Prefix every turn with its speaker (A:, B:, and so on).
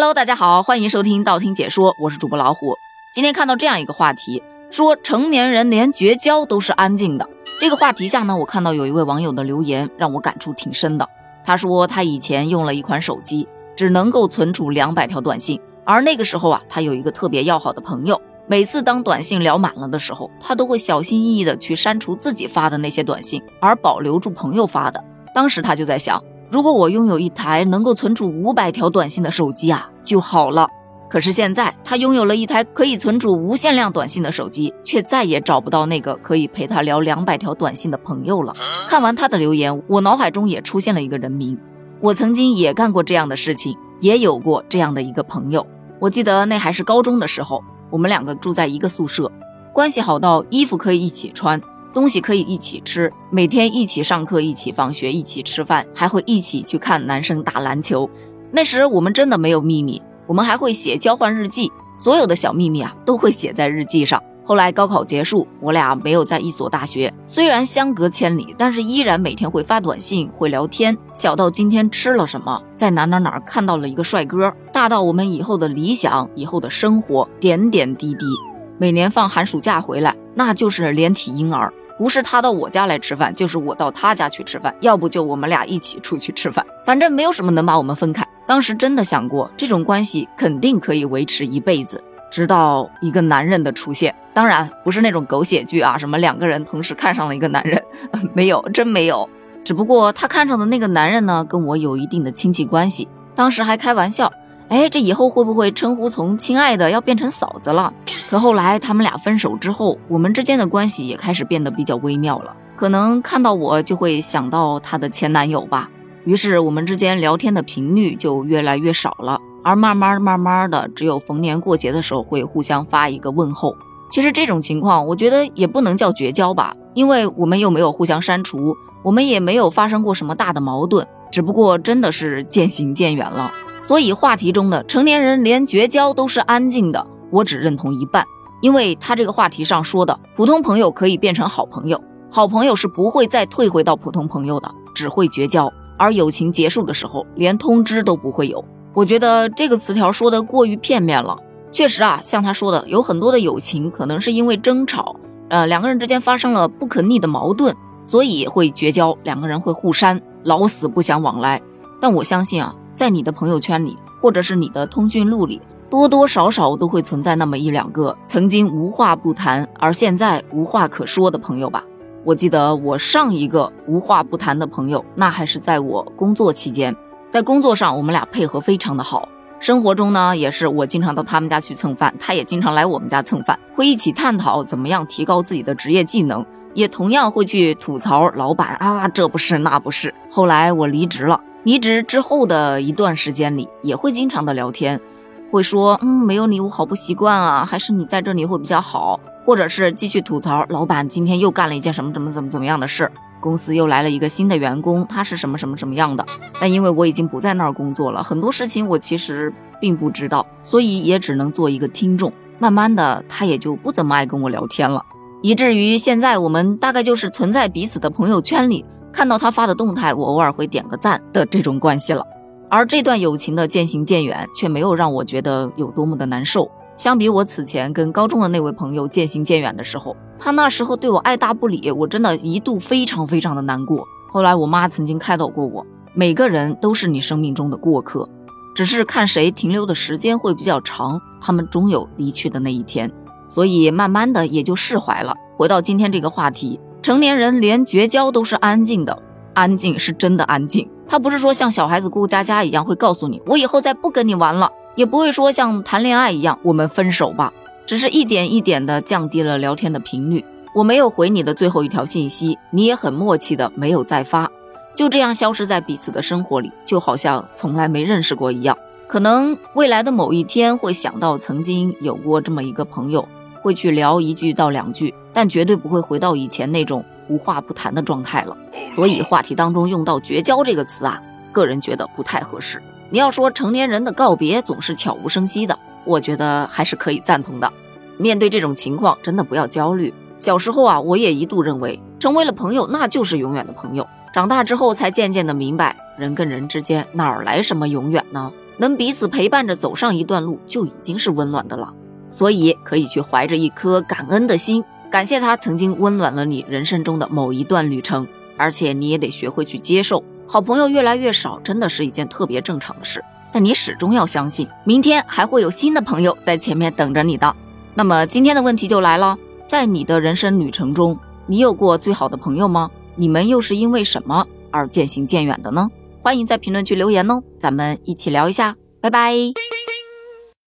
A: Hello，大家好，欢迎收听道听解说，我是主播老虎。今天看到这样一个话题，说成年人连绝交都是安静的。这个话题下呢，我看到有一位网友的留言，让我感触挺深的。他说他以前用了一款手机，只能够存储两百条短信，而那个时候啊，他有一个特别要好的朋友，每次当短信聊满了的时候，他都会小心翼翼的去删除自己发的那些短信，而保留住朋友发的。当时他就在想。如果我拥有一台能够存储五百条短信的手机啊，就好了。可是现在他拥有了一台可以存储无限量短信的手机，却再也找不到那个可以陪他聊两百条短信的朋友了。看完他的留言，我脑海中也出现了一个人名。我曾经也干过这样的事情，也有过这样的一个朋友。我记得那还是高中的时候，我们两个住在一个宿舍，关系好到衣服可以一起穿。东西可以一起吃，每天一起上课，一起放学，一起吃饭，还会一起去看男生打篮球。那时我们真的没有秘密，我们还会写交换日记，所有的小秘密啊都会写在日记上。后来高考结束，我俩没有在一所大学，虽然相隔千里，但是依然每天会发短信，会聊天。小到今天吃了什么，在哪哪哪看到了一个帅哥，大到我们以后的理想，以后的生活，点点滴滴。每年放寒暑假回来，那就是连体婴儿。不是他到我家来吃饭，就是我到他家去吃饭，要不就我们俩一起出去吃饭，反正没有什么能把我们分开。当时真的想过，这种关系肯定可以维持一辈子，直到一个男人的出现。当然不是那种狗血剧啊，什么两个人同时看上了一个男人，没有，真没有。只不过他看上的那个男人呢，跟我有一定的亲戚关系，当时还开玩笑。哎，这以后会不会称呼从亲爱的要变成嫂子了？可后来他们俩分手之后，我们之间的关系也开始变得比较微妙了。可能看到我就会想到她的前男友吧，于是我们之间聊天的频率就越来越少了。而慢慢慢慢的，只有逢年过节的时候会互相发一个问候。其实这种情况，我觉得也不能叫绝交吧，因为我们又没有互相删除，我们也没有发生过什么大的矛盾，只不过真的是渐行渐远了。所以话题中的成年人连绝交都是安静的，我只认同一半，因为他这个话题上说的普通朋友可以变成好朋友，好朋友是不会再退回到普通朋友的，只会绝交，而友情结束的时候连通知都不会有。我觉得这个词条说的过于片面了。确实啊，像他说的，有很多的友情可能是因为争吵，呃，两个人之间发生了不可逆的矛盾，所以会绝交，两个人会互删，老死不相往来。但我相信啊。在你的朋友圈里，或者是你的通讯录里，多多少少都会存在那么一两个曾经无话不谈，而现在无话可说的朋友吧。我记得我上一个无话不谈的朋友，那还是在我工作期间，在工作上我们俩配合非常的好，生活中呢也是我经常到他们家去蹭饭，他也经常来我们家蹭饭，会一起探讨怎么样提高自己的职业技能，也同样会去吐槽老板啊这不是那不是。后来我离职了。离职之后的一段时间里，也会经常的聊天，会说，嗯，没有你我好不习惯啊，还是你在这里会比较好，或者是继续吐槽，老板今天又干了一件什么怎么怎么怎么样的事，公司又来了一个新的员工，他是什么什么什么样的，但因为我已经不在那儿工作了，很多事情我其实并不知道，所以也只能做一个听众。慢慢的，他也就不怎么爱跟我聊天了，以至于现在我们大概就是存在彼此的朋友圈里。看到他发的动态，我偶尔会点个赞的这种关系了。而这段友情的渐行渐远，却没有让我觉得有多么的难受。相比我此前跟高中的那位朋友渐行渐远的时候，他那时候对我爱答不理，我真的一度非常非常的难过。后来我妈曾经开导过我，每个人都是你生命中的过客，只是看谁停留的时间会比较长，他们终有离去的那一天。所以慢慢的也就释怀了。回到今天这个话题。成年人连绝交都是安静的，安静是真的安静。他不是说像小孩子过家家一样会告诉你我以后再不跟你玩了，也不会说像谈恋爱一样我们分手吧，只是一点一点的降低了聊天的频率。我没有回你的最后一条信息，你也很默契的没有再发，就这样消失在彼此的生活里，就好像从来没认识过一样。可能未来的某一天会想到曾经有过这么一个朋友。会去聊一句到两句，但绝对不会回到以前那种无话不谈的状态了。所以话题当中用到“绝交”这个词啊，个人觉得不太合适。你要说成年人的告别总是悄无声息的，我觉得还是可以赞同的。面对这种情况，真的不要焦虑。小时候啊，我也一度认为成为了朋友那就是永远的朋友。长大之后才渐渐的明白，人跟人之间哪来什么永远呢？能彼此陪伴着走上一段路，就已经是温暖的了。所以可以去怀着一颗感恩的心，感谢他曾经温暖了你人生中的某一段旅程。而且你也得学会去接受，好朋友越来越少，真的是一件特别正常的事。但你始终要相信，明天还会有新的朋友在前面等着你的。那么今天的问题就来了，在你的人生旅程中，你有过最好的朋友吗？你们又是因为什么而渐行渐远的呢？欢迎在评论区留言哦，咱们一起聊一下，拜拜。